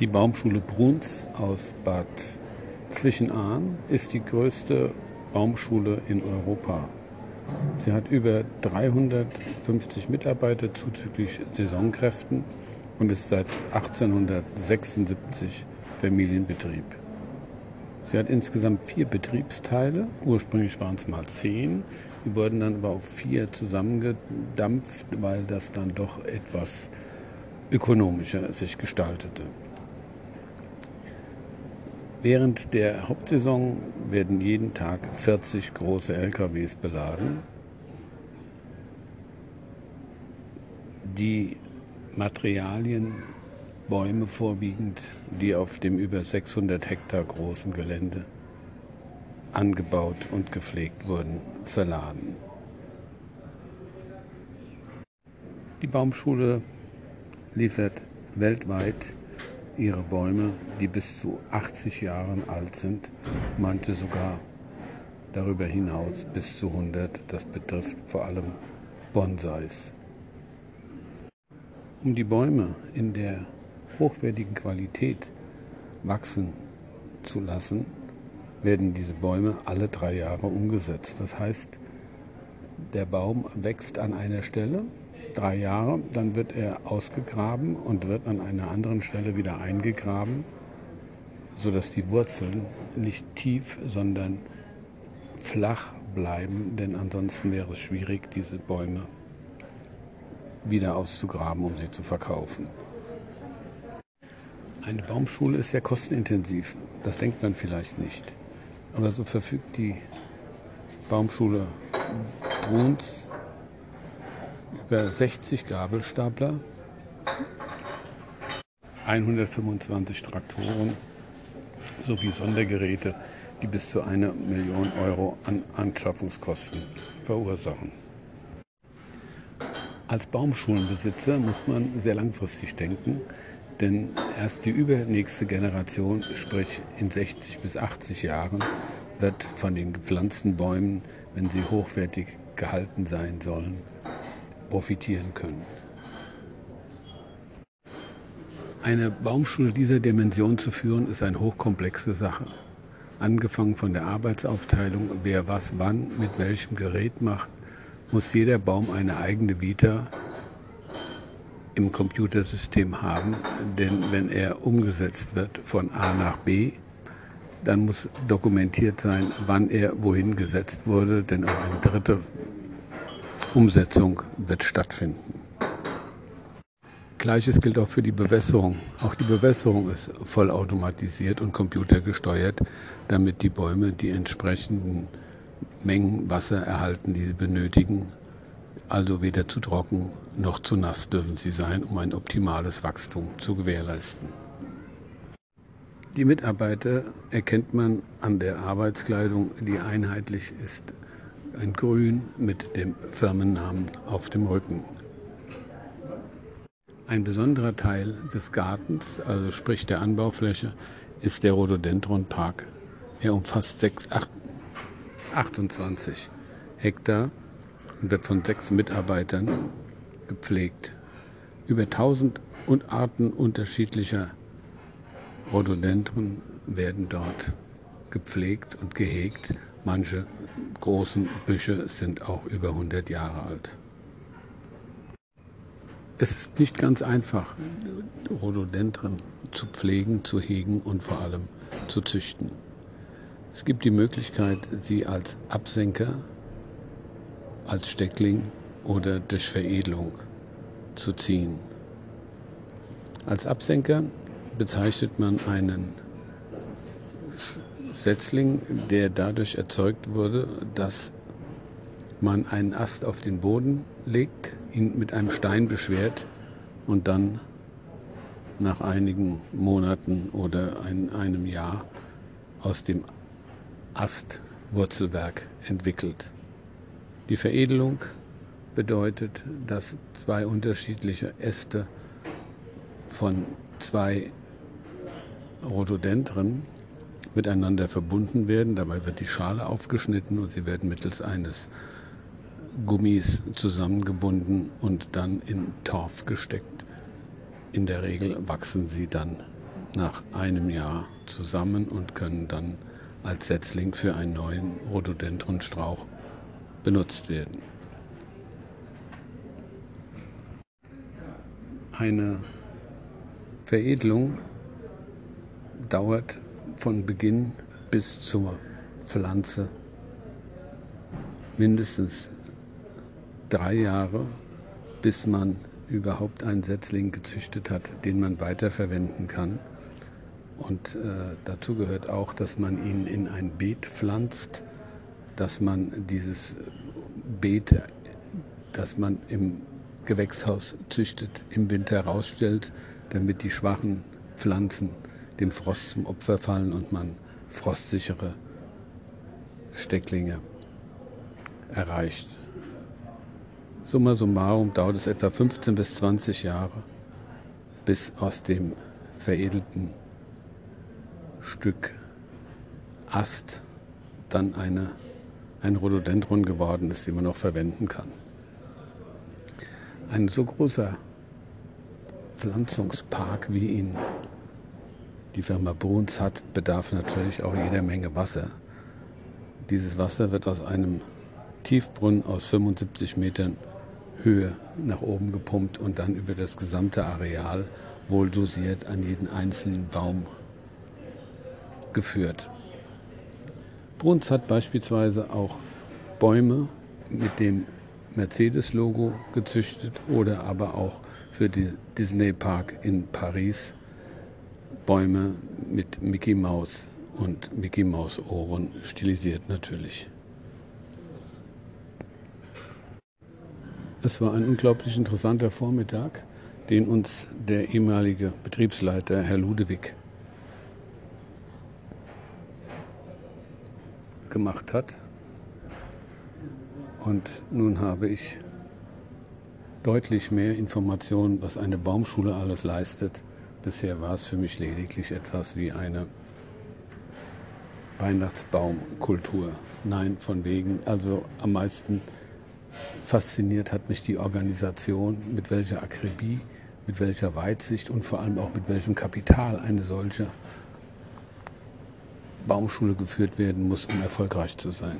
Die Baumschule Bruns aus Bad Zwischenahn ist die größte Baumschule in Europa. Sie hat über 350 Mitarbeiter zuzüglich Saisonkräften und ist seit 1876 Familienbetrieb. Sie hat insgesamt vier Betriebsteile. Ursprünglich waren es mal zehn. Die wurden dann aber auf vier zusammengedampft, weil das dann doch etwas ökonomischer sich gestaltete. Während der Hauptsaison werden jeden Tag 40 große LKWs beladen. Die Materialien, Bäume vorwiegend, die auf dem über 600 Hektar großen Gelände angebaut und gepflegt wurden, verladen. Die Baumschule liefert weltweit ihre Bäume, die bis zu 80 Jahren alt sind, manche sogar darüber hinaus bis zu 100. Das betrifft vor allem Bonsais. Um die Bäume in der hochwertigen Qualität wachsen zu lassen, werden diese Bäume alle drei Jahre umgesetzt. Das heißt, der Baum wächst an einer Stelle drei Jahre, dann wird er ausgegraben und wird an einer anderen Stelle wieder eingegraben, sodass die Wurzeln nicht tief, sondern flach bleiben, denn ansonsten wäre es schwierig, diese Bäume wieder auszugraben, um sie zu verkaufen. Eine Baumschule ist sehr kostenintensiv, das denkt man vielleicht nicht. Aber so verfügt die Baumschule Bruns über 60 Gabelstapler, 125 Traktoren sowie Sondergeräte, die bis zu einer Million Euro an Anschaffungskosten verursachen. Als Baumschulenbesitzer muss man sehr langfristig denken, denn erst die übernächste Generation, sprich in 60 bis 80 Jahren, wird von den gepflanzten Bäumen, wenn sie hochwertig gehalten sein sollen, profitieren können. Eine Baumschule dieser Dimension zu führen, ist eine hochkomplexe Sache. Angefangen von der Arbeitsaufteilung, wer was wann mit welchem Gerät macht, muss jeder Baum eine eigene Vita im Computersystem haben. Denn wenn er umgesetzt wird von A nach B, dann muss dokumentiert sein, wann er wohin gesetzt wurde, denn auch eine dritte Umsetzung wird stattfinden. Gleiches gilt auch für die Bewässerung. Auch die Bewässerung ist vollautomatisiert und computergesteuert, damit die Bäume die entsprechenden Mengen Wasser erhalten, die sie benötigen. Also weder zu trocken noch zu nass dürfen sie sein, um ein optimales Wachstum zu gewährleisten. Die Mitarbeiter erkennt man an der Arbeitskleidung, die einheitlich ist ein Grün mit dem Firmennamen auf dem Rücken. Ein besonderer Teil des Gartens, also sprich der Anbaufläche, ist der Rhododendron Park. Er umfasst 6, 8, 28 Hektar und wird von sechs Mitarbeitern gepflegt. Über 1000 Arten unterschiedlicher Rhododendron werden dort gepflegt und gehegt. Manche großen Büsche sind auch über 100 Jahre alt. Es ist nicht ganz einfach, Rhododendren zu pflegen, zu hegen und vor allem zu züchten. Es gibt die Möglichkeit, sie als Absenker, als Steckling oder durch Veredelung zu ziehen. Als Absenker bezeichnet man einen Setzling, der dadurch erzeugt wurde, dass man einen Ast auf den Boden legt, ihn mit einem Stein beschwert und dann nach einigen Monaten oder ein, einem Jahr aus dem Ast Wurzelwerk entwickelt. Die Veredelung bedeutet, dass zwei unterschiedliche Äste von zwei Rhododendren miteinander verbunden werden. Dabei wird die Schale aufgeschnitten und sie werden mittels eines Gummis zusammengebunden und dann in Torf gesteckt. In der Regel wachsen sie dann nach einem Jahr zusammen und können dann als Setzling für einen neuen Rhododendronstrauch benutzt werden. Eine Veredelung dauert von Beginn bis zur Pflanze mindestens drei Jahre, bis man überhaupt einen Setzling gezüchtet hat, den man weiterverwenden kann. Und äh, dazu gehört auch, dass man ihn in ein Beet pflanzt, dass man dieses Beet, das man im Gewächshaus züchtet, im Winter rausstellt, damit die schwachen Pflanzen dem Frost zum Opfer fallen und man frostsichere Stecklinge erreicht. Summa summarum dauert es etwa 15 bis 20 Jahre, bis aus dem veredelten Stück Ast dann eine, ein Rhododendron geworden ist, den man noch verwenden kann. Ein so großer Pflanzungspark, wie ihn die Firma Bruns hat, bedarf natürlich auch jeder Menge Wasser. Dieses Wasser wird aus einem Tiefbrunnen aus 75 Metern Höhe nach oben gepumpt und dann über das gesamte Areal wohl dosiert an jeden einzelnen Baum geführt. Bruns hat beispielsweise auch Bäume mit dem Mercedes-Logo gezüchtet oder aber auch für den Disney Park in Paris Bäume mit Mickey Mouse und Mickey Mouse Ohren stilisiert natürlich. Es war ein unglaublich interessanter Vormittag, den uns der ehemalige Betriebsleiter Herr Ludewig gemacht hat. Und nun habe ich deutlich mehr Informationen, was eine Baumschule alles leistet. Bisher war es für mich lediglich etwas wie eine Weihnachtsbaumkultur. Nein, von wegen. Also am meisten fasziniert hat mich die Organisation, mit welcher Akribie, mit welcher Weitsicht und vor allem auch mit welchem Kapital eine solche Baumschule geführt werden muss, um erfolgreich zu sein.